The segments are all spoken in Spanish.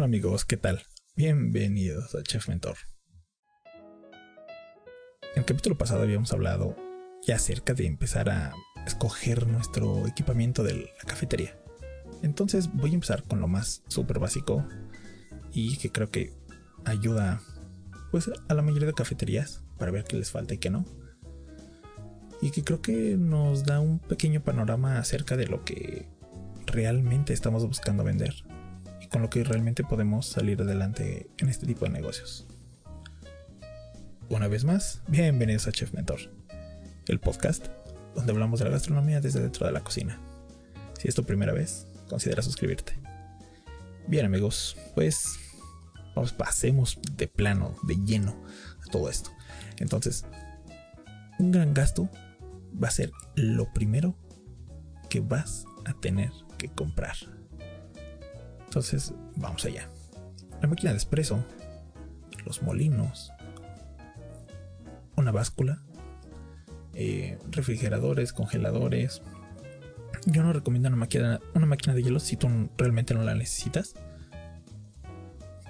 Hola amigos, ¿qué tal? Bienvenidos a Chef Mentor. En el capítulo pasado habíamos hablado ya acerca de empezar a escoger nuestro equipamiento de la cafetería. Entonces voy a empezar con lo más súper básico y que creo que ayuda pues a la mayoría de cafeterías para ver qué les falta y qué no. Y que creo que nos da un pequeño panorama acerca de lo que realmente estamos buscando vender con lo que realmente podemos salir adelante en este tipo de negocios. Una vez más, bienvenidos a Chef Mentor, el podcast donde hablamos de la gastronomía desde dentro de la cocina. Si es tu primera vez, considera suscribirte. Bien amigos, pues pasemos de plano, de lleno a todo esto. Entonces, un gran gasto va a ser lo primero que vas a tener que comprar. Entonces, vamos allá. La máquina de espresso, los molinos, una báscula, eh, refrigeradores, congeladores. Yo no recomiendo una máquina, una máquina de hielo si tú realmente no la necesitas.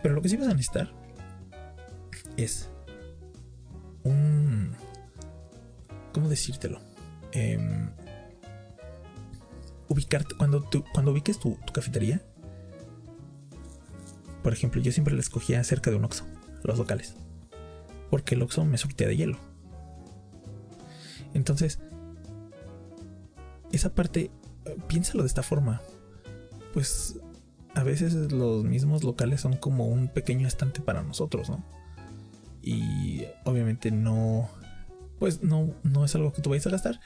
Pero lo que sí vas a necesitar es un... ¿Cómo decírtelo? Em, ubicarte, cuando, cuando ubiques tu, cafetería, por ejemplo, yo siempre la escogía cerca de un Oxxo, los locales, porque el Oxxo me surtía de hielo. Entonces, esa parte, piénsalo de esta forma, pues a veces los mismos locales son como un pequeño estante para nosotros, ¿no? Y obviamente no, pues no, no es algo que tú vayas a gastar,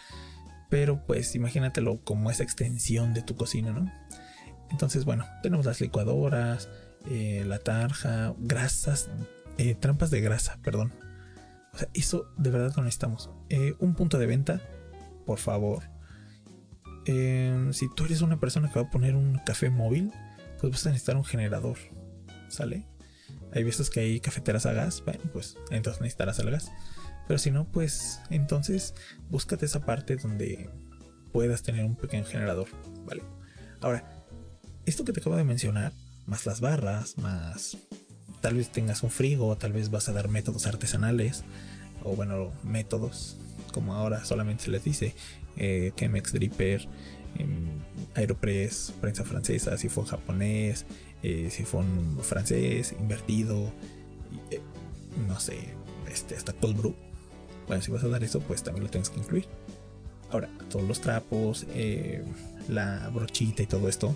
pero pues imagínatelo como esa extensión de tu cocina, ¿no? Entonces, bueno, tenemos las licuadoras, eh, la tarja, grasas, eh, trampas de grasa, perdón. O sea, eso de verdad lo necesitamos. Eh, un punto de venta, por favor. si tú eres una persona que va a poner un café móvil, pues vas a necesitar un generador, ¿sale? Hay veces que hay cafeteras a gas, bueno, pues entonces necesitarás el gas. Pero si no, pues entonces búscate esa parte donde puedas tener un pequeño generador, ¿vale? Ahora, esto que te acabo de mencionar, más las barras, más tal vez tengas un frigo, tal vez vas a dar métodos artesanales, o bueno, métodos, como ahora solamente se les dice, eh, Chemex Dripper, em, Aeropress, prensa francesa, sifón japonés, eh, sifón francés, invertido, eh, no sé, este, hasta cold brew bueno, si vas a dar eso, pues también lo tienes que incluir. Ahora, todos los trapos, eh, la brochita y todo esto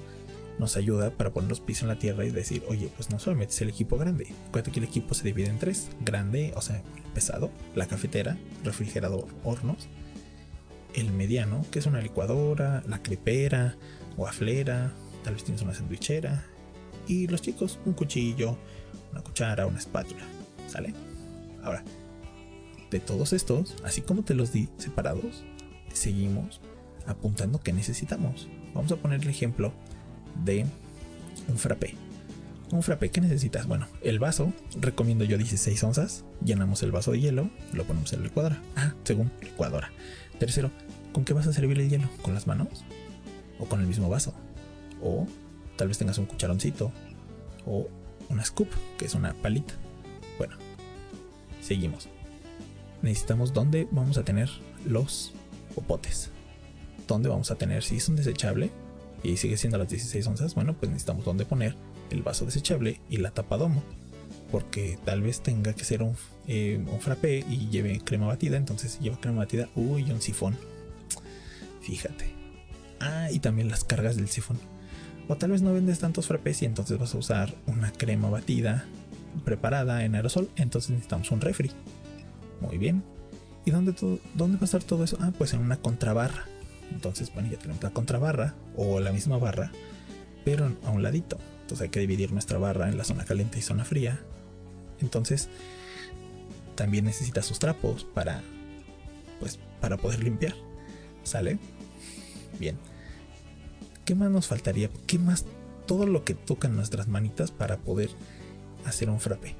nos ayuda para poner los pisos en la tierra y decir, oye, pues no solamente es el equipo grande. Acuérdate que el equipo se divide en tres: grande, o sea, pesado, la cafetera, refrigerador, hornos. El mediano, que es una licuadora, la crepera, guaflera, tal vez tienes una sandwichera. Y los chicos, un cuchillo, una cuchara, una espátula. ¿Sale? Ahora, de todos estos, así como te los di separados, seguimos apuntando que necesitamos. Vamos a poner el ejemplo de un frappé. Un frappé, ¿qué necesitas? Bueno, el vaso, recomiendo yo 16 onzas. Llenamos el vaso de hielo, lo ponemos en la licuadora. Ah, según licuadora. Tercero, ¿con qué vas a servir el hielo? ¿Con las manos? ¿O con el mismo vaso? O tal vez tengas un cucharoncito. O una scoop, que es una palita. Bueno, seguimos necesitamos dónde vamos a tener los popotes. ¿Dónde vamos a tener? Si es un desechable y sigue siendo las 16 onzas, bueno, pues necesitamos dónde poner el vaso desechable y la tapa domo. Porque tal vez tenga que ser un, eh, frappé y lleve crema batida. Entonces, si lleva crema batida, uy, un sifón. Fíjate. Ah, y también las cargas del sifón. O tal vez no vendes tantos frappés y entonces vas a usar una crema batida preparada en aerosol. Entonces necesitamos un refri. Muy bien. ¿Y dónde, dónde va a estar todo eso? Ah, pues en una contrabarra. Entonces, bueno, ya tenemos la contrabarra o la misma barra, pero a un ladito. Entonces hay que dividir nuestra barra en la zona caliente y zona fría. Entonces, también necesita sus trapos para, pues, para poder limpiar. ¿Sale? Bien. ¿Qué más nos faltaría? ¿Qué más? Todo lo que tocan nuestras manitas para poder hacer un frappe.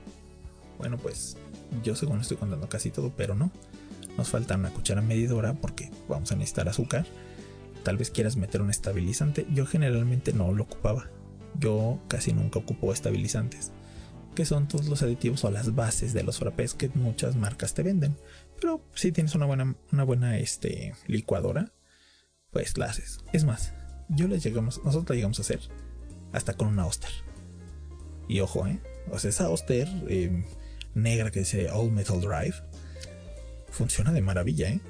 Bueno, pues yo según estoy contando casi todo, pero no. Nos falta una cuchara medidora porque vamos a necesitar azúcar. Tal vez quieras meter un estabilizante. Yo generalmente no lo ocupaba. yo casi nunca ocupo estabilizantes, que son todos los aditivos o las bases de los frappés que muchas marcas te venden. Pero si tienes una buena, una buena este, licuadora, pues la haces. Es más, yo les llegamos, nosotros la llegamos a hacer hasta con una Oster. Y ojo, ¿eh? O sea, esa Oster em, negra que dice All Metal Drive funciona de maravilla, ¿eh?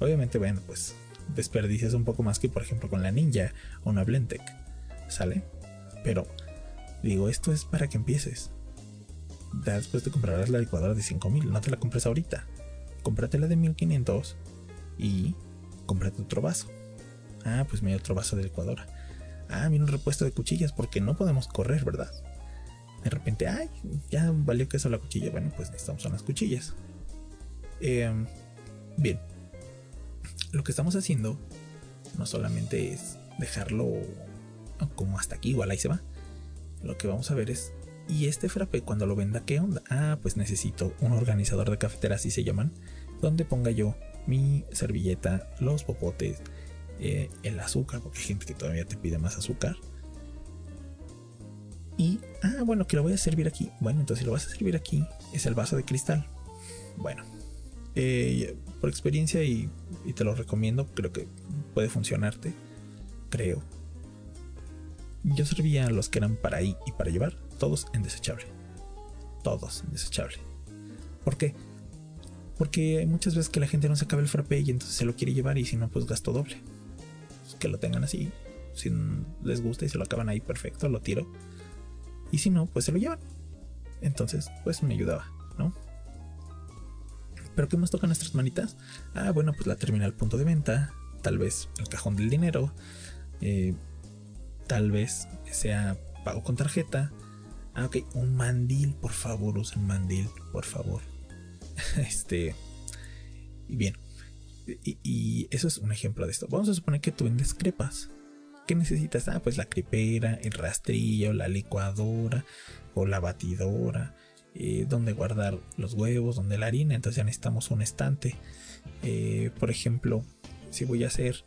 Obviamente, bueno, pues desperdicias un poco más que, por ejemplo, con la Ninja o una Blendtec. ¿Sale? Pero digo, esto es para que empieces. Después te comprarás la licuadora de 5000, no te la compres ahorita. Cómprate la de 1500 y cómprate otro vaso. Ah, pues mira otro vaso de licuadora. Ah, mira un repuesto de cuchillas porque no podemos correr, ¿verdad? De repente, ay, ya valió que eso la cuchilla. Bueno, pues necesitamos unas cuchillas. Em, bien, lo que estamos haciendo no solamente es dejarlo como hasta aquí, igual ahí se va. Lo que vamos a ver es, ¿y este frappe cuando lo venda qué onda? Ah, pues necesito un organizador de cafetera, así se llaman, donde ponga yo mi servilleta, los popotes, eh, el azúcar, porque hay gente que todavía te pide más azúcar. Y, ah, bueno, que lo voy a servir aquí. Bueno, entonces si lo vas a servir aquí, es el vaso de cristal. Bueno, eh, por experiencia y, te lo recomiendo, creo que puede funcionarte. Creo. Yo servía a los que eran para ahí y para llevar, todos en desechable. Todos en desechable. ¿Por qué? Porque hay muchas veces que la gente no se acaba el frappe y entonces se lo quiere llevar y si no, pues gasto doble. Pues que lo tengan así. Si les gusta y se lo acaban ahí, perfecto, lo tiro. Y si no, pues se lo llevan. Entonces, pues me ayudaba, ¿no? ¿Pero qué más toca nuestras manitas? Ah, bueno, pues la terminal punto de venta, tal vez el cajón del dinero, eh, tal vez sea pago con tarjeta. Ah, ok, un mandil, por favor, usen mandil, por favor. este. Y bien. Y, y, eso es un ejemplo de esto. Vamos a suponer que tú vendes crepas. ¿Qué necesitas? Ah, pues la crepera, el rastrillo, la licuadora o la batidora eh, donde guardar los huevos, donde la harina, entonces ya necesitamos un estante. Eh, por ejemplo, si voy a hacer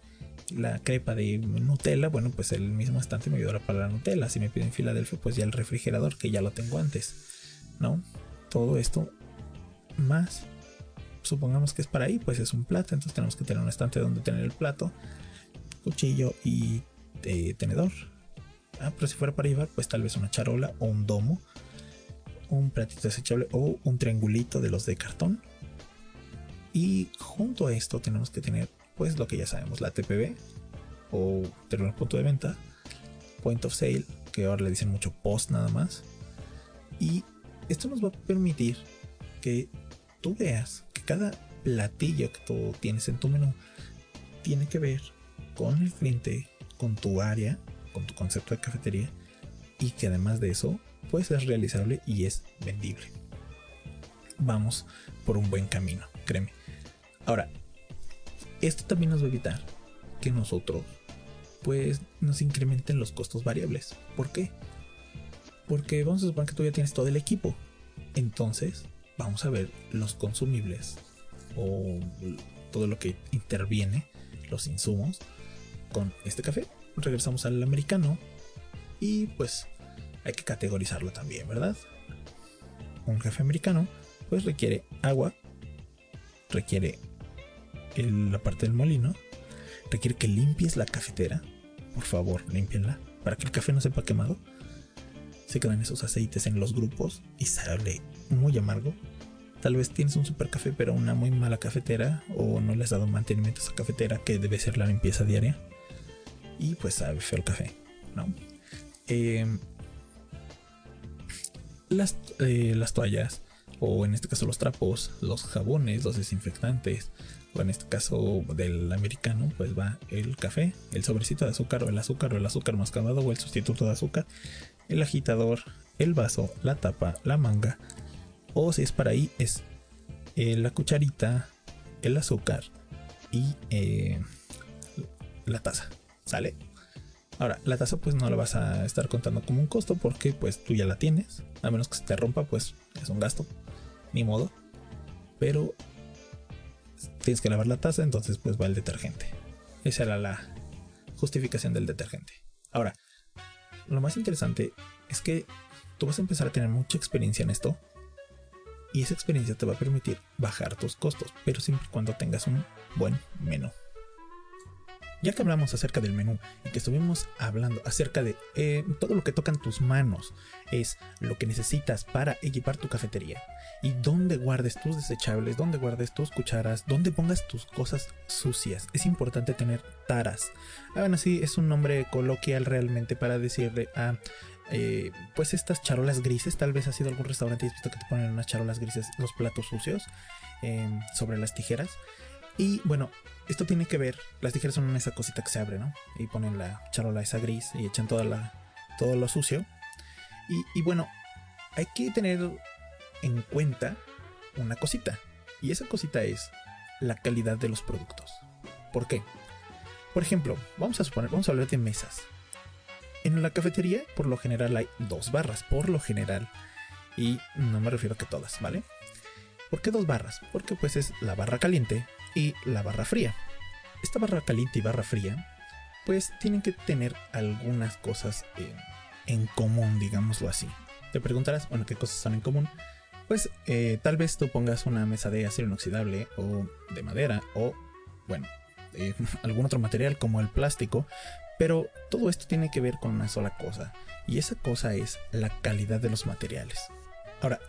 la crepa de Nutella, bueno, pues el mismo estante me ayudará para la Nutella. Si me piden Filadelfia, pues ya el refrigerador, que ya lo tengo antes, ¿no? Todo esto más, supongamos que es para ahí, pues es un plato, entonces tenemos que tener un estante donde tener el plato, cuchillo y eh, tenedor. Ah, pero si fuera para llevar, pues tal vez una charola o un domo un platito desechable o un triangulito de los de cartón. Y junto a esto tenemos que tener, pues lo que ya sabemos, la TPB o terminal punto de venta, point of sale, que ahora le dicen mucho post nada más. Y esto nos va a permitir que tú veas que cada platillo que tú tienes en tu menú tiene que ver con el cliente, con tu área, con tu concepto de cafetería y que además de eso pues es realizable y es vendible. Vamos por un buen camino, créeme. Ahora, esto también nos va a evitar que nosotros pues nos incrementen los costos variables. ¿Por qué? Porque vamos a suponer que tú ya tienes todo el equipo. Entonces, vamos a ver los consumibles o todo lo que interviene, los insumos con este café. Regresamos al americano y pues hay que categorizarlo también, ¿verdad? Un café americano pues requiere agua, requiere la parte del molino, requiere que limpies la cafetera, por favor, límpienla, para que el café no sepa quemado. Se quedan esos aceites en los grupos y sale muy amargo. Tal vez tienes un super café, pero una muy mala cafetera, o no le has dado mantenimiento a esa cafetera, que debe ser la limpieza diaria. Y pues sabe feo el café, ¿no? Eh, las, eh, las toallas, o en este caso los trapos, los jabones, los desinfectantes, o en este caso del americano, pues va el café, el sobrecito de azúcar, o el azúcar, o el azúcar mascabado, o el sustituto de azúcar, el agitador, el vaso, la tapa, la manga, o si es para ahí, es eh, la cucharita, el azúcar y eh, la taza. ¿Sale? Ahora, la taza pues no la vas a estar contando como un costo porque pues tú ya la tienes. A menos que se te rompa pues es un gasto. Ni modo. Pero tienes que lavar la taza, entonces pues va el detergente. Esa era la justificación del detergente. Ahora, lo más interesante es que tú vas a empezar a tener mucha experiencia en esto y esa experiencia te va a permitir bajar tus costos, pero siempre y cuando tengas un buen menú. Ya que hablamos acerca del menú y que estuvimos hablando acerca de eh, todo lo que tocan tus manos, es lo que necesitas para equipar tu cafetería y dónde guardes tus desechables, dónde guardes tus cucharas, dónde pongas tus cosas sucias. Es importante tener taras. Ah, bueno, sí, es un nombre coloquial realmente para decirle a eh, pues estas charolas grises. Tal vez ha sido algún restaurante y has visto que te ponen unas charolas grises los platos sucios em, sobre las tijeras. Y bueno, esto tiene que ver, las tijeras son esa cosita que se abre, ¿no? Y ponen la charola esa gris y echan toda la, todo lo sucio. Y, bueno, hay que tener en cuenta una cosita. Y esa cosita es la calidad de los productos. ¿Por qué? Por ejemplo, vamos a suponer, vamos a hablar de mesas. En la cafetería, por lo general, hay dos barras, por lo general. Y no me refiero a que todas, ¿vale? ¿Por qué dos barras? Porque pues es la barra caliente y la barra fría. Esta barra caliente y barra fría, pues tienen que tener algunas cosas en, común, digámoslo así. Te preguntarás, bueno, ¿qué cosas son en común? Pues eh, tal vez tú pongas una mesa de acero inoxidable o de madera o, bueno, algún otro material como el plástico, pero todo esto tiene que ver con una sola cosa, y esa cosa es la calidad de los materiales. Ahora,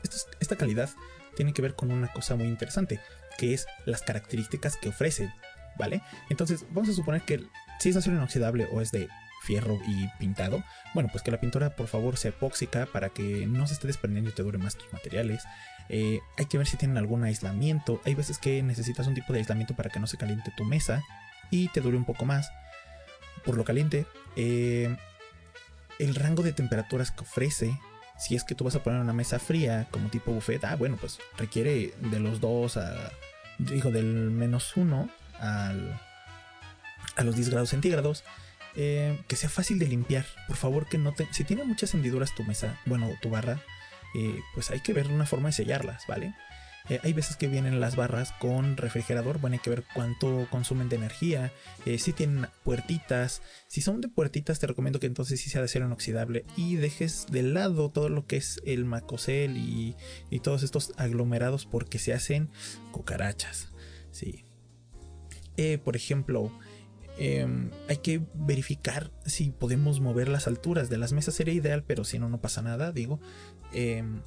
esta calidad tiene que ver con una cosa muy interesante, que es las características que ofrece, ¿vale? Entonces, vamos a suponer que si es acero inoxidable o es de fierro y pintado, bueno, pues que la pintura por favor sea epóxica para que no se esté desprendiendo y te dure más tus materiales. Eh, hay que ver si tienen algún aislamiento. Hay veces que necesitas un tipo de aislamiento para que no se caliente tu mesa y te dure un poco más. Por lo caliente, eh, el rango de temperaturas que ofrece si es que tú vas a poner una mesa fría como tipo buffet, ah, bueno, pues requiere de los dos a, digo, del menos uno al, a los 10 grados centígrados. Eh, que sea fácil de limpiar. Por favor, que no te. Si tiene muchas hendiduras tu mesa, bueno, tu barra, eh, pues hay que ver una forma de sellarlas, ¿vale? Eh, hay veces que vienen las barras con refrigerador, bueno, hay que ver cuánto consumen de energía, eh, si tienen puertitas, si son de puertitas te recomiendo que entonces sí sea de acero inoxidable y dejes de lado todo lo que es el macosel y, todos estos aglomerados porque se hacen cucarachas, sí. Eh, por ejemplo, em, hay que verificar si podemos mover las alturas de las mesas. Sería ideal, pero si no, no pasa nada. Digo, em,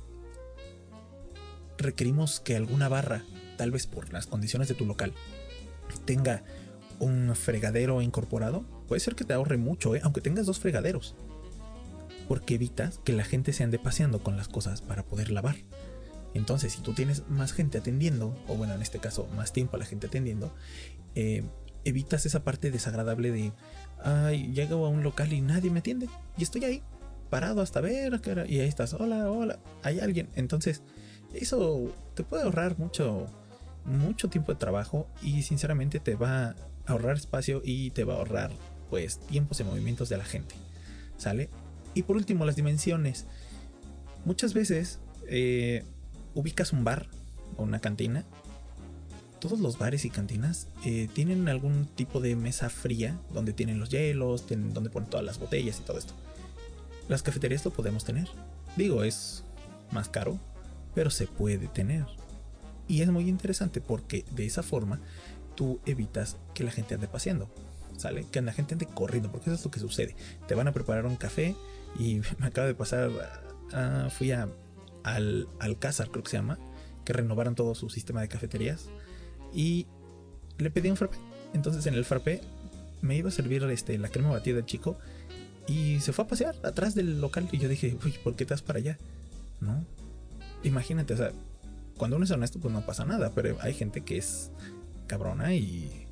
requerimos que alguna barra, tal vez por las condiciones de tu local, tenga un fregadero incorporado, puede ser que te ahorre mucho, ¿eh? aunque tengas dos fregaderos. Porque evitas que la gente se ande paseando con las cosas para poder lavar. Entonces, si tú tienes más gente atendiendo, o bueno, en este caso, más tiempo a la gente atendiendo, eh, evitas esa parte desagradable de, ay, llego a un local y nadie me atiende. Y estoy ahí, parado hasta ver, y ahí estás, hola, hola, hay alguien. Entonces, eso te puede ahorrar mucho, mucho tiempo de trabajo y sinceramente te va a ahorrar espacio y te va a ahorrar pues tiempos y movimientos de la gente. ¿Sale? Y por último, las dimensiones. Muchas veces eh, ubicas un bar o una cantina. Todos los bares y cantinas eh, tienen algún tipo de mesa fría donde tienen los hielos, donde ponen todas las botellas y todo esto. Las cafeterías lo podemos tener. Digo, es más caro, pero se puede tener. Y es muy interesante porque de esa forma tú evitas que la gente ande paseando. ¿Sale? Que la gente ande corriendo, porque eso es lo que sucede. Te van a preparar un café y me acaba de pasar, ah, fui a, al Alcázar, creo que se llama, que renovaron todo su sistema de cafeterías y le pedí un frappé. Entonces en el frappé me iba a servir este, la crema batida del chico y se fue a pasear atrás del local y yo dije, uy, ¿por qué estás para allá? ¿No? Imagínate, o sea, cuando uno es honesto, pues no pasa nada, pero hay gente que es cabrona y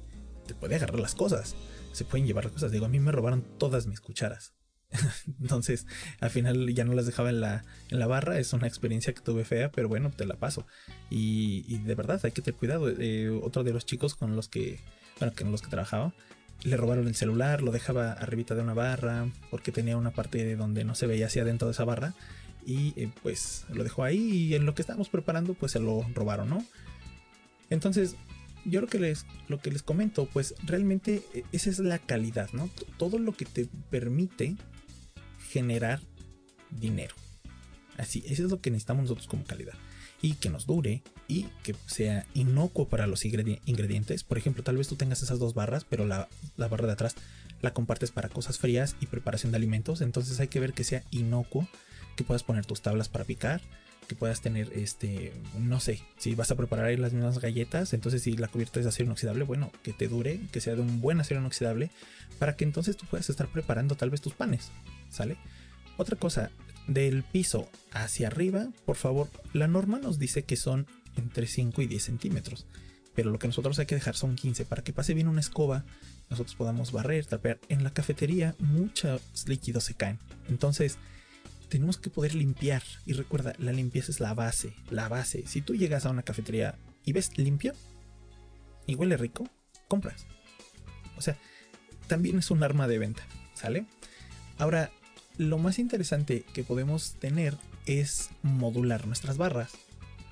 te puede agarrar las cosas. Se pueden llevar las cosas. Digo, a mí me robaron todas mis cucharas. Entonces, al final ya no las dejaba en la, en la barra. Es una experiencia que tuve fea, pero bueno, te la paso. Y, de verdad, hay que tener cuidado. Eh, otro de los chicos con los que, bueno, con los que trabajaba, le robaron el celular, lo dejaba arribita de una barra, porque tenía una parte donde no se veía hacia adentro de esa barra y eh, pues lo dejó ahí y en lo que estábamos preparando pues se lo robaron, ¿no? Entonces, yo lo que les, lo que les comento, pues realmente eh, esa es la calidad, ¿no? Todo lo que te permite generar dinero. Así, eso es lo que necesitamos nosotros como calidad. Y que nos dure y que sea inocuo para los ingredientes. Por ejemplo, tal vez tú tengas esas dos barras, pero la, la barra de atrás la compartes para cosas frías y preparación de alimentos. Entonces hay que ver que sea inocuo, que puedas poner tus tablas para picar, que puedas tener este, no sé, si vas a preparar las mismas galletas, entonces si la cubierta es de acero inoxidable, bueno, que te dure, que sea de un buen acero inoxidable, para que entonces tú puedas estar preparando tal vez tus panes, ¿sale? Otra cosa, del piso hacia arriba, por favor, la norma nos dice que son entre 5 y 10 centímetros, pero lo que nosotros hay que dejar son 15 para que pase bien una escoba, nosotros podamos barrer, trapear. En la cafetería muchos líquidos se caen, entonces tenemos que poder limpiar. Y recuerda, la limpieza es la base, la base. Si tú llegas a una cafetería y ves limpio y huele rico, compras. O sea, también es un arma de venta, ¿sale? Ahora, lo más interesante que podemos tener es modular nuestras barras.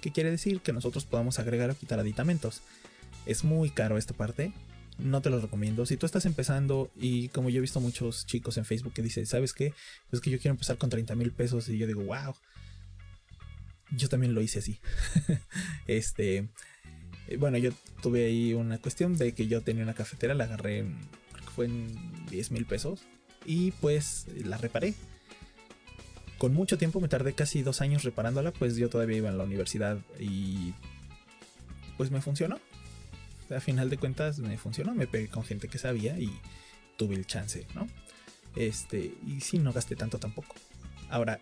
¿Qué quiere decir? Que nosotros podamos agregar o quitar aditamentos. Es muy caro esta parte, no te lo recomiendo. Si tú estás empezando y como yo he visto muchos chicos en Facebook que dicen, ¿sabes qué? Pues que yo quiero empezar con 30 mil pesos y yo digo, wow. Yo también lo hice así. este, eh, bueno, yo tuve ahí una cuestión de que yo tenía una cafetera, la agarré, creo que fue en 10 mil pesos y pues la reparé. Con mucho tiempo, me tardé casi dos años reparándola, pues yo todavía iba en la universidad y pues me funcionó a final de cuentas me funcionó, me pegué con gente que sabía y tuve el chance, ¿no? Este, y sí, no gasté tanto tampoco. Ahora,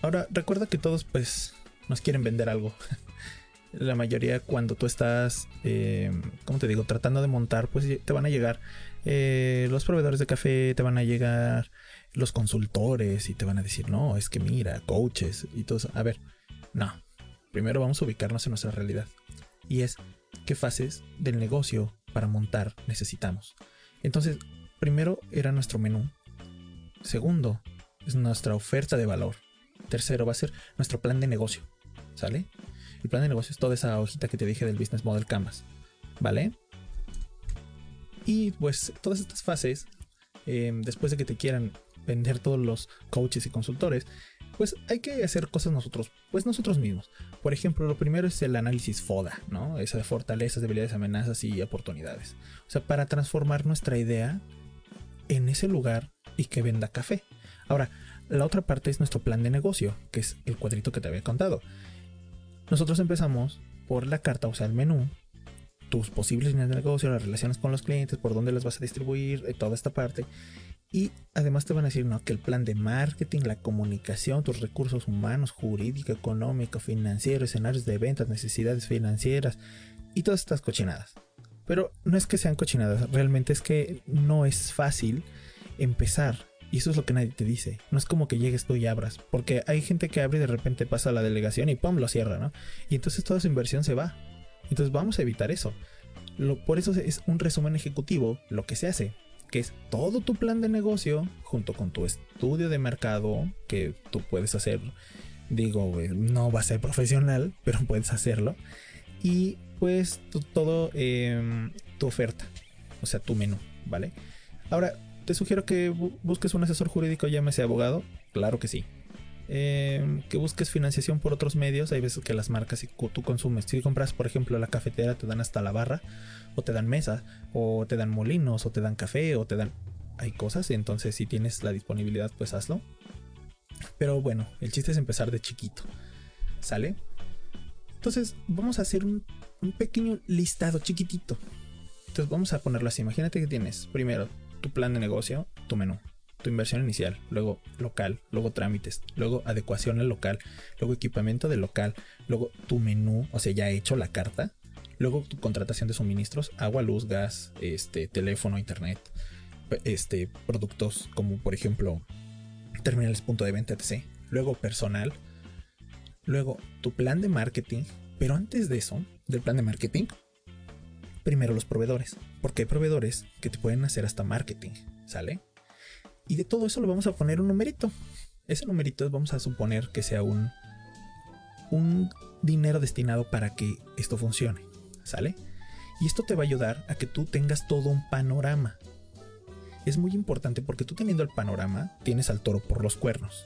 ahora recuerda que todos pues nos quieren vender algo. La mayoría cuando tú estás, eh, ¿cómo te digo? Tratando de montar, pues te van a llegar eh, los proveedores de café, te van a llegar los consultores y te van a decir, no, es que mira, coaches y todo eso. A ver, no. Primero vamos a ubicarnos en nuestra realidad. Y es, qué fases del negocio para montar necesitamos. Entonces, primero era nuestro menú. Segundo, es nuestra oferta de valor. Tercero, va a ser nuestro plan de negocio. ¿Sale? El plan de negocio es toda esa hojita que te dije del Business Model Canvas. ¿Vale? Y pues todas estas fases, em, después de que te quieran vender todos los coaches y consultores, pues hay que hacer cosas nosotros, pues nosotros mismos. Por ejemplo, lo primero es el análisis FODA, ¿no? Esa de fortalezas, debilidades, amenazas y oportunidades. O sea, para transformar nuestra idea en ese lugar y que venda café. Ahora, la otra parte es nuestro plan de negocio, que es el cuadrito que te había contado. Nosotros empezamos por la carta, o sea, el menú, tus posibles líneas de negocio, las relaciones con los clientes, por dónde las vas a distribuir, eh, toda esta parte. Y además te van a decir ¿no? que el plan de marketing, la comunicación, tus recursos humanos, jurídico, económico, financiero, escenarios de ventas, necesidades financieras y todas estas cochinadas. Pero no es que sean cochinadas, realmente es que no es fácil empezar. Y eso es lo que nadie te dice. No es como que llegues tú y abras. Porque hay gente que abre y de repente pasa a la delegación y ¡pum! lo cierra, ¿no? Y entonces toda su inversión se va. Entonces vamos a evitar eso. por eso es un resumen ejecutivo lo que se hace que es todo tu plan de negocio junto con tu estudio de mercado que tú puedes hacer. Digo, no va a ser profesional, pero puedes hacerlo. Y pues todo em, tu oferta, o sea, tu menú, ¿vale? Ahora, te sugiero que busques un asesor jurídico, llámese abogado. Claro que sí. Em, que busques financiación por otros medios. Hay veces que las marcas, si tú consumes, si compras, por ejemplo, la cafetera, te dan hasta la barra, o te dan mesa, o te dan molinos, o te dan café, o te dan. Hay cosas, entonces si tienes la disponibilidad, pues hazlo. Pero bueno, el chiste es empezar de chiquito. ¿Sale? Entonces, vamos a hacer un, un pequeño listado chiquitito. Entonces, vamos a ponerlo así. Imagínate que tienes primero tu plan de negocio, tu menú tu inversión inicial, luego local, luego trámites, luego adecuación al local, luego equipamiento del local, luego tu menú, o sea, ya hecho la carta, luego tu contratación de suministros, agua, luz, gas, este, teléfono, internet, este, productos como por ejemplo terminales punto de venta, etc. Luego personal, luego tu plan de marketing, pero antes de eso, del plan de marketing, primero los proveedores, porque hay proveedores que te pueden hacer hasta marketing, ¿sale? Y de todo eso le vamos a poner un numerito. Ese numerito vamos a suponer que sea un, un dinero destinado para que esto funcione. ¿Sale? Y esto te va a ayudar a que tú tengas todo un panorama. es muy importante porque tú teniendo el panorama tienes al toro por los cuernos.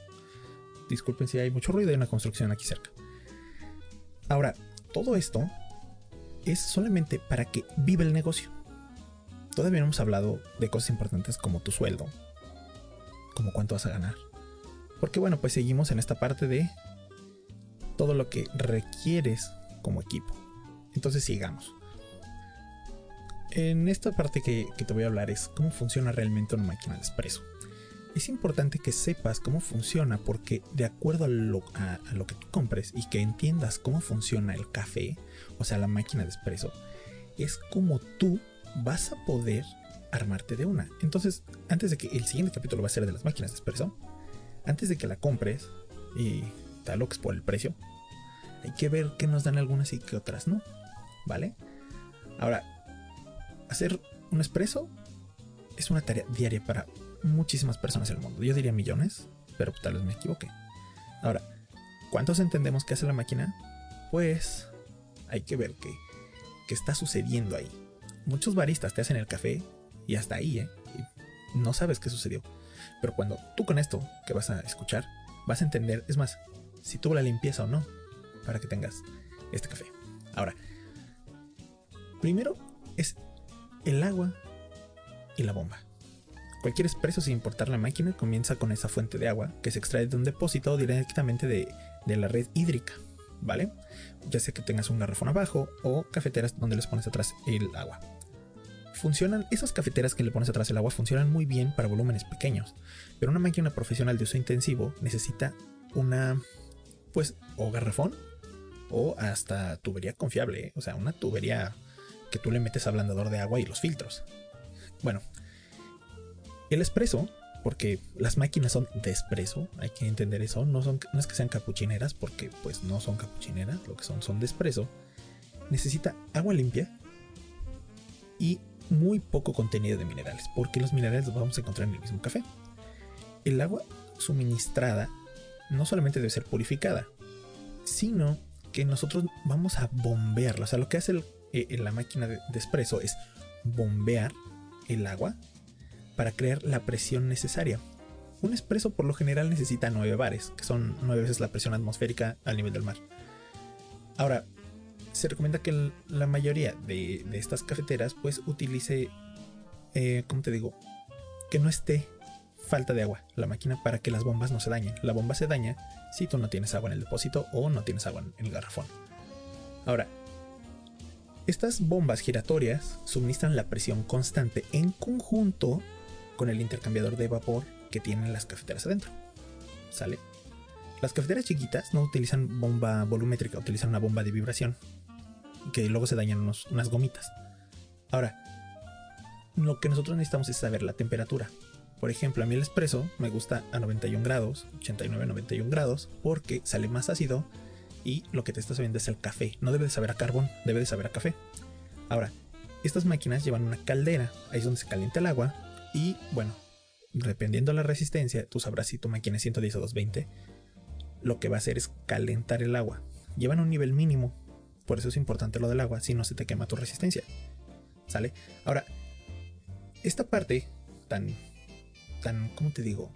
Disculpen si hay mucho ruido, hay una construcción aquí cerca. Ahora, todo esto es solamente para que viva el negocio. Todavía no hemos hablado de cosas importantes como tu sueldo, como cuánto vas a ganar. Porque bueno, pues seguimos en esta parte de todo lo que requieres como equipo. Entonces sigamos. En esta parte que, te voy a hablar es cómo funciona realmente una máquina de espresso. Es importante que sepas cómo funciona porque de acuerdo a lo, a lo, que tú compres y que entiendas cómo funciona el café, o sea, la máquina de espresso, es como tú vas a poder armarte de una. Entonces, antes de que el siguiente capítulo va a ser de las máquinas de espresso, antes de que la compres y te es por el precio, hay que ver que nos dan algunas y que otras no. ¿Vale? Ahora, hacer un espresso es una tarea diaria para muchísimas personas en el mundo. Yo diría millones, pero tal vez me equivoque. Ahora, ¿cuántos entendemos que hace la máquina? Pues hay que ver qué, qué está sucediendo ahí. Muchos baristas te hacen el café y hasta ahí, ¿eh? No sabes qué sucedió. Pero cuando tú con esto que vas a escuchar, vas a entender, es más, si tuvo la limpieza o no, para que tengas este café. Ahora, primero es el agua y la bomba. Cualquier expreso sin importar la máquina comienza con esa fuente de agua que se extrae de un depósito directamente de, de la red hídrica, ¿vale? Ya sea que tengas un garrafón abajo o cafeteras donde les pones atrás el agua. Funcionan, esas cafeteras que le pones atrás el agua funcionan muy bien para volúmenes pequeños, pero una máquina profesional de uso intensivo necesita una, pues, o garrafón o hasta tubería confiable, ¿eh? o sea, una tubería que tú le metes ablandador de agua y los filtros. Bueno, el espresso, porque las máquinas son de espresso, hay que entender eso, no, son, no es que sean capuchineras, porque pues no son capuchineras, lo que son son de espresso, necesita agua limpia y muy poco contenido de minerales, porque los minerales los vamos a encontrar en el mismo café. El agua suministrada no solamente debe ser purificada, sino que nosotros vamos a bombearla. O sea, lo que hace eh, la máquina de, de espresso es bombear el agua para crear la presión necesaria. Un espresso por lo general necesita 9 bares, que son 9 veces la presión atmosférica al nivel del mar. Ahora, se recomienda que la mayoría de, estas cafeteras pues utilice, eh, ¿cómo te digo? Que no esté falta de agua la máquina para que las bombas no se dañen. La bomba se daña si tú no tienes agua en el depósito o no tienes agua en el garrafón. Ahora, estas bombas giratorias suministran la presión constante en conjunto con el intercambiador de vapor que tienen las cafeteras adentro. ¿Sale? Las cafeteras chiquitas no utilizan bomba volumétrica, utilizan una bomba de vibración que luego se dañan unas gomitas. Ahora, lo que nosotros necesitamos es saber la temperatura. Por ejemplo, a mí el espresso me gusta a 91 grados, 89-91 grados, porque sale más ácido y lo que te está sabiendo es el café. No debe de saber a carbón, debe de saber a café. Ahora, estas máquinas llevan una caldera, ahí es donde se calienta el agua y bueno, dependiendo de la resistencia, tú sabrás si tu máquina es 110 o 220, lo que va a hacer es calentar el agua. Llevan un nivel mínimo por eso es importante lo del agua, si no se te quema tu resistencia. ¿Sale? Ahora, esta parte tan, tan, ¿cómo te digo?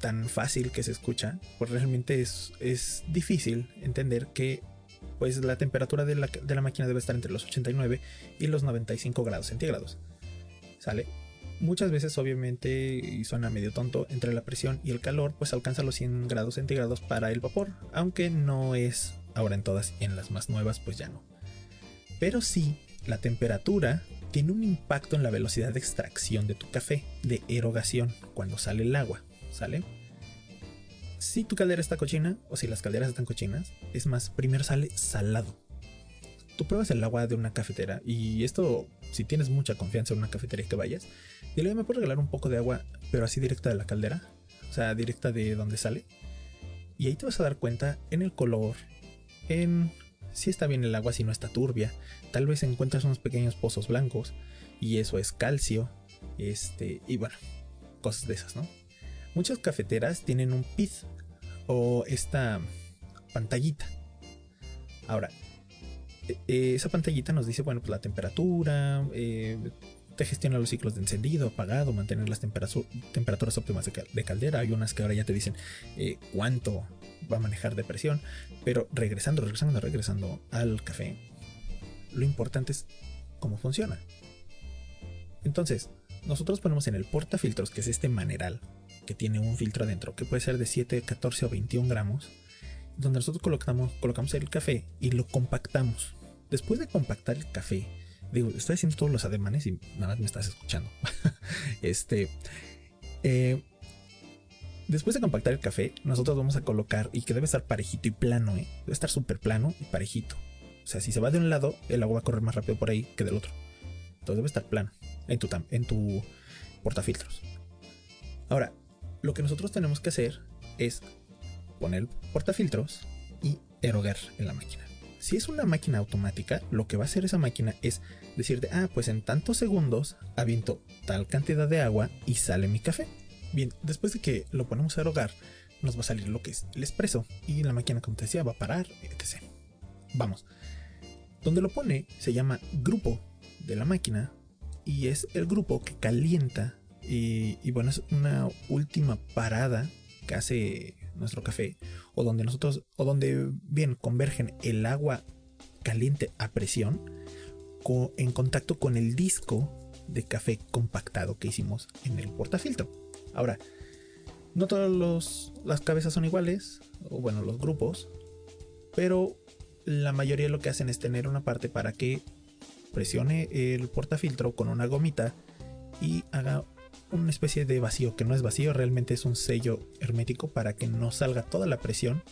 Tan fácil que se escucha, pues realmente es, es difícil entender que pues la temperatura de la, de la máquina debe estar entre los 89 y los 95 grados centígrados. ¿Sale? Muchas veces, obviamente, y suena medio tonto, entre la presión y el calor, pues alcanza los 100 grados centígrados para el vapor, aunque no es ahora en todas y en las más nuevas pues ya no. Pero sí, la temperatura tiene un impacto en la velocidad de extracción de tu café, de erogación, cuando sale el agua, ¿sale? Si tu caldera está cochina o si las calderas están cochinas, es más, primero sale salado. Tú pruebas el agua de una cafetera y esto, si tienes mucha confianza en una cafetería que vayas, dile, ¿me puedes regalar un poco de agua, pero así directa de la caldera? O sea, directa de donde sale. Y ahí te vas a dar cuenta en el color, en si está bien el agua, si no está turbia. Tal vez encuentras unos pequeños pozos blancos y eso es calcio. Este, y bueno, cosas de esas, ¿no? Muchas cafeteras tienen un PID o esta pantallita. Ahora, e, e, esa pantallita nos dice, bueno, pues la temperatura, eh, te gestiona los ciclos de encendido, apagado, mantener las temperaturas óptimas de, caldera. Hay unas que ahora ya te dicen eh, cuánto va a manejar de presión. Pero regresando, regresando, regresando al café, lo importante es cómo funciona. Entonces, nosotros ponemos en el portafiltros, que es este maneral, que tiene un filtro adentro, que puede ser de 7, 14 o 21 gramos, donde nosotros colocamos, colocamos el café y lo compactamos. Después de compactar el café, digo, estoy haciendo todos los ademanes y nada más me estás escuchando. este, eh, después de compactar el café, nosotros vamos a colocar, y que debe estar parejito y plano, ¿eh? debe estar súper plano y parejito. O sea, si se va de un lado, el agua va a correr más rápido por ahí que del otro. Entonces debe estar plano en tu, en tu portafiltros. Ahora, lo que nosotros tenemos que hacer es poner portafiltros y erogar en la máquina. Si es una máquina automática, lo que va a hacer esa máquina es decirte, ah, pues en tantos segundos aviento tal cantidad de agua y sale mi café. Bien, después de que lo ponemos a erogar, nos va a salir lo que es el expreso y la máquina, como te decía, va a parar, etc. Vamos. Donde lo pone se llama grupo de la máquina y es el grupo que calienta y, y bueno, es una última parada que hace nuestro café, o donde nosotros, o donde bien convergen el agua caliente a presión en contacto con el disco de café compactado que hicimos en el portafiltro. Ahora, no todas las cabezas son iguales, o bueno, los grupos, pero la mayoría lo que hacen es tener una parte para que presione el portafiltro con una gomita y haga una especie de vacío, que no es vacío, realmente es un sello hermético para que no salga toda la presión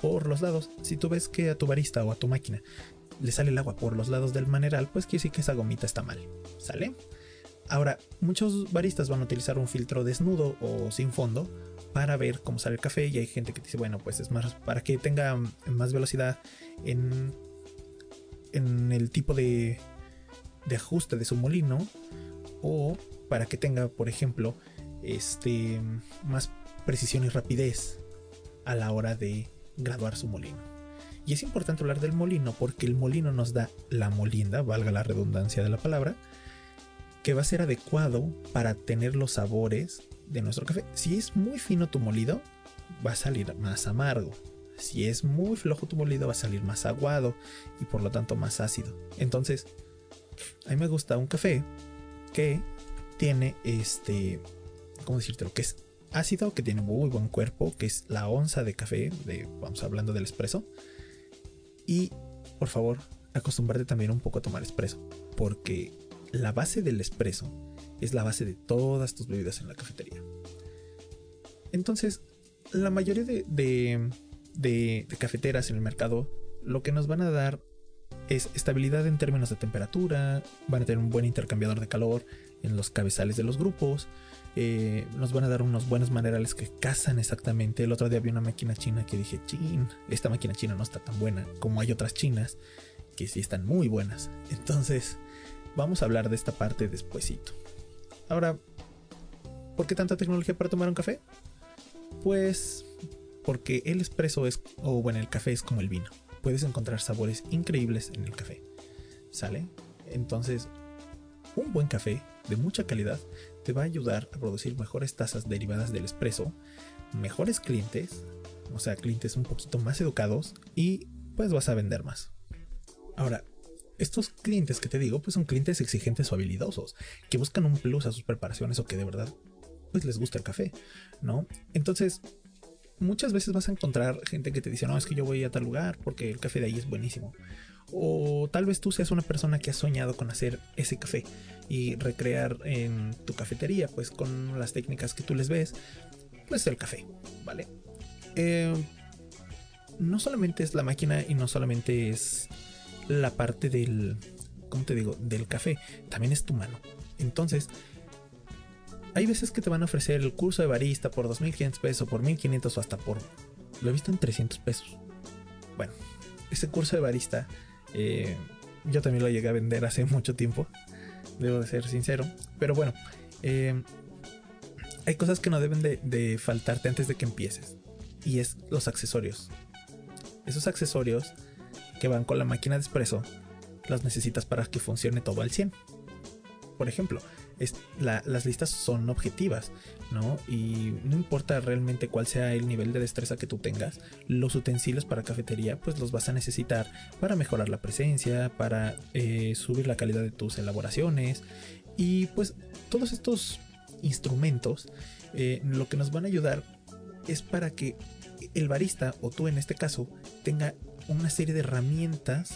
por los lados. Si tú ves que a tu barista o a tu máquina le sale el agua por los lados del maneral, pues quiere decir que esa gomita está mal. ¿Sale? Ahora, muchos baristas van a utilizar un filtro desnudo o sin fondo para ver cómo sale el café y hay gente que dice, bueno, pues es más para que tenga más velocidad en, en el tipo de, de ajuste de su molino o para que tenga, por ejemplo, este, más precisión y rapidez a la hora de graduar su molino. Y es importante hablar del molino porque el molino nos da la molinda, valga la redundancia de la palabra, que va a ser adecuado para tener los sabores de nuestro café. Si es muy fino tu molido, va a salir más amargo. Si es muy flojo tu molido, va a salir más aguado y por lo tanto más ácido. Entonces, a mí me gusta un café que tiene este, ¿cómo decirte? que es ácido, que tiene muy buen cuerpo, que es la onza de café, de, vamos hablando del espresso. Y por favor, acostumbrarte también un poco a tomar espresso, porque la base del espresso es la base de todas tus bebidas en la cafetería. Entonces, la mayoría de, de, de cafeteras en el mercado lo que nos van a dar es estabilidad en términos de temperatura, van a tener un buen intercambiador de calor, en los cabezales de los grupos. Eh, nos van a dar unos buenos manerales que cazan exactamente. El otro día vi una máquina china que dije, chin, esta máquina china no está tan buena como hay otras chinas que sí están muy buenas. Entonces, vamos a hablar de esta parte despuesito. Ahora, ¿por qué tanta tecnología para tomar un café? Pues porque el espresso es, o bueno, el café es como el vino. Puedes encontrar sabores increíbles en el café. ¿Sale? Entonces, un buen café de mucha calidad te va a ayudar a producir mejores tasas derivadas del espresso, mejores clientes, o sea, clientes un poquito más educados y pues vas a vender más. Ahora, estos clientes que te digo, pues son clientes exigentes o habilidosos, que buscan un plus a sus preparaciones o que de verdad pues les gusta el café, ¿no? Entonces, muchas veces vas a encontrar gente que te dice, no, es que yo voy a tal lugar porque el café de ahí es buenísimo. O tal vez tú seas una persona que ha soñado con hacer ese café y recrear en tu cafetería, pues con las técnicas que tú les ves, pues el café, ¿vale? Eh, no solamente es la máquina y no solamente es la parte del, ¿cómo te digo? Del café, también es tu mano. Entonces, hay veces que te van a ofrecer el curso de barista por 2.500 pesos, por 1.500 o hasta por, lo he visto en 300 pesos. Bueno, ese curso de barista eh, yo también lo llegué a vender hace mucho tiempo, debo de ser sincero. Pero bueno, eh, hay cosas que no deben de, faltarte antes de que empieces. Y es los accesorios. Esos accesorios que van con la máquina de espresso, los necesitas para que funcione todo al 100. por ejemplo, las listas son objetivas, ¿no? Y no importa realmente cuál sea el nivel de destreza que tú tengas, los utensilios para cafetería, pues los vas a necesitar para mejorar la presencia, para eh, subir la calidad de tus elaboraciones. Y pues todos estos instrumentos eh, lo que nos van a ayudar es para que el barista, o tú en este caso, tenga una serie de herramientas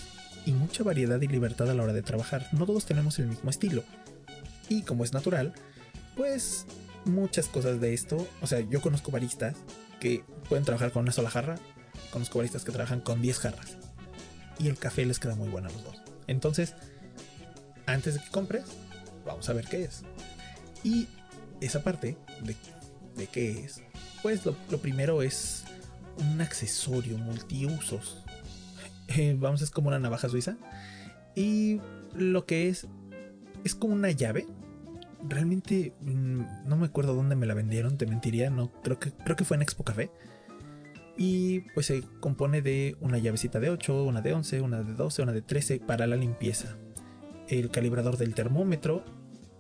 y mucha variedad y libertad a la hora de trabajar. No todos tenemos el mismo estilo. Y como es natural, pues muchas cosas de esto, o sea, yo conozco baristas que pueden trabajar con una sola jarra, conozco baristas que trabajan con 10 jarras. Y el café les queda muy bueno a los dos. Entonces, antes de que compres, vamos a ver qué es. Y esa parte de, de qué es, pues lo, primero es un accesorio multiusos. Eh, vamos, es como una navaja suiza. Y lo que es, es como una llave. Realmente mm, no me acuerdo dónde me la vendieron, te mentiría, no creo que creo que fue en Expo Café. Y pues se compone de una llavecita de 8, una de 11, una de 12, una de 13 para la limpieza. El calibrador del termómetro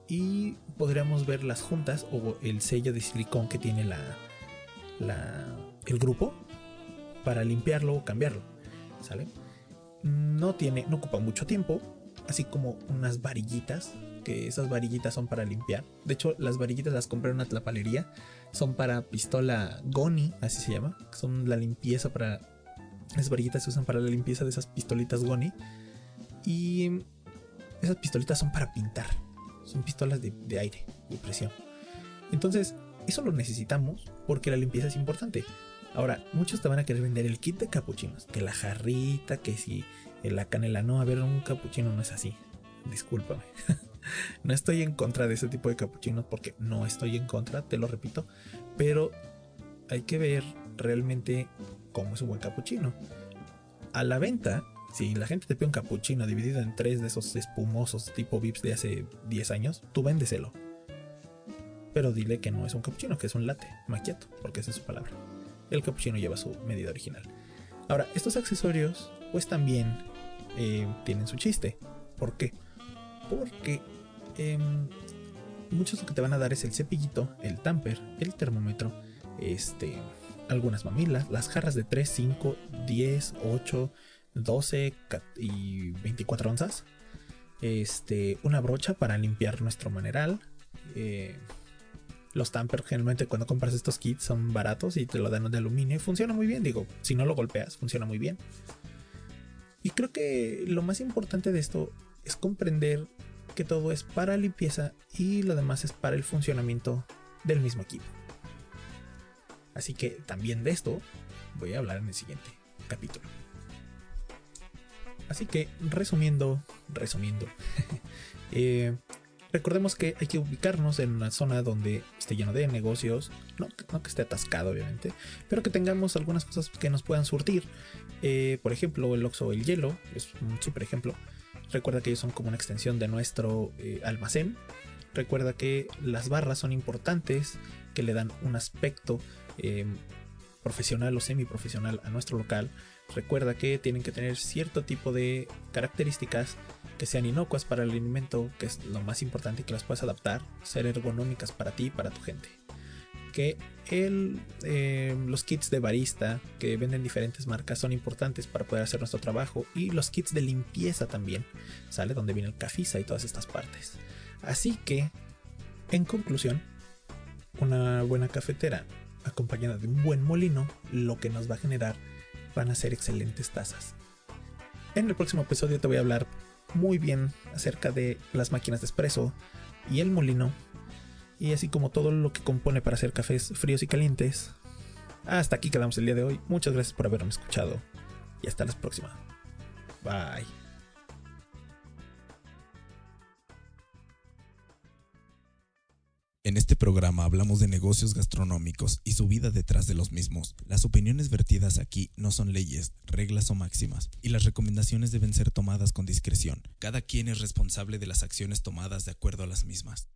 y podríamos ver las juntas o el sello de silicón que tiene la, el grupo para limpiarlo o cambiarlo. ¿Sale? No tiene, no ocupa mucho tiempo, así como unas varillitas, que esas varillitas son para limpiar. De hecho, las varillitas las compré en una tlapalería, son para pistola Goni, así se llama, son la limpieza para las varillitas se usan para la limpieza de esas pistolitas Goni y esas pistolitas son para pintar son pistolas de, aire, de presión. Entonces, eso lo necesitamos porque la limpieza es importante. Ahora, muchos te van a querer vender el kit de capuchinos, que la jarrita, que si la canela, no, a ver, un capuchino no es así. Discúlpame. no estoy en contra de ese tipo de capuchinos porque no estoy en contra, te lo repito, pero hay que ver realmente cómo es un buen capuchino. A la venta si la gente te pide un capuchino dividido en tres de esos espumosos tipo Vips de hace 10 años, tú véndeselo. Pero dile que no es un capuchino, que es un latte macchiato, porque esa es su palabra. El capuchino lleva su medida original. Ahora, estos accesorios, pues también eh, tienen su chiste. ¿Por qué? Porque em, muchos lo que te van a dar es el cepillito, el tamper, el termómetro, este, algunas mamilas, las jarras de 3, 5, 10, 8, 12 y 24 onzas. Este, una brocha para limpiar nuestro maneral. Eh, los tamper generalmente cuando compras estos kits son baratos y te lo dan de aluminio y funciona muy bien. Digo, si no lo golpeas, funciona muy bien. Y creo que lo más importante de esto es comprender que todo es para limpieza y lo demás es para el funcionamiento del mismo equipo. Así que también de esto voy a hablar en el siguiente capítulo. Así que, resumiendo, resumiendo, eh, recordemos que hay que ubicarnos en una zona donde esté lleno de negocios, no, que esté atascado obviamente, pero que tengamos algunas cosas que nos puedan surtir. Eh, por ejemplo, el Oxo el hielo es un super ejemplo. Recuerda que ellos son como una extensión de nuestro eh, almacén. Recuerda que las barras son importantes, que le dan un aspecto profesional o semiprofesional a nuestro local. Recuerda que tienen que tener cierto tipo de características que sean inocuas para el alimento, que es lo más importante y que las puedas adaptar, ser ergonómicas para ti y para tu gente. Que eh, los kits de barista que venden diferentes marcas son importantes para poder hacer nuestro trabajo y los kits de limpieza también, ¿sale? Donde viene el cafisa y todas estas partes. Así que, en conclusión, una buena cafetera acompañada de un buen molino, lo que nos va a generar van a ser excelentes tazas. En el próximo episodio te voy a hablar muy bien acerca de las máquinas de espresso y el molino, y así como todo lo que compone para hacer cafés fríos y calientes. Hasta aquí quedamos el día de hoy. Muchas gracias por haberme escuchado y hasta la próxima. Bye. En este programa hablamos de negocios gastronómicos y su vida detrás de los mismos. Las opiniones vertidas aquí no son leyes, reglas o máximas, y las recomendaciones deben ser tomadas con discreción. Cada quien es responsable de las acciones tomadas de acuerdo a las mismas.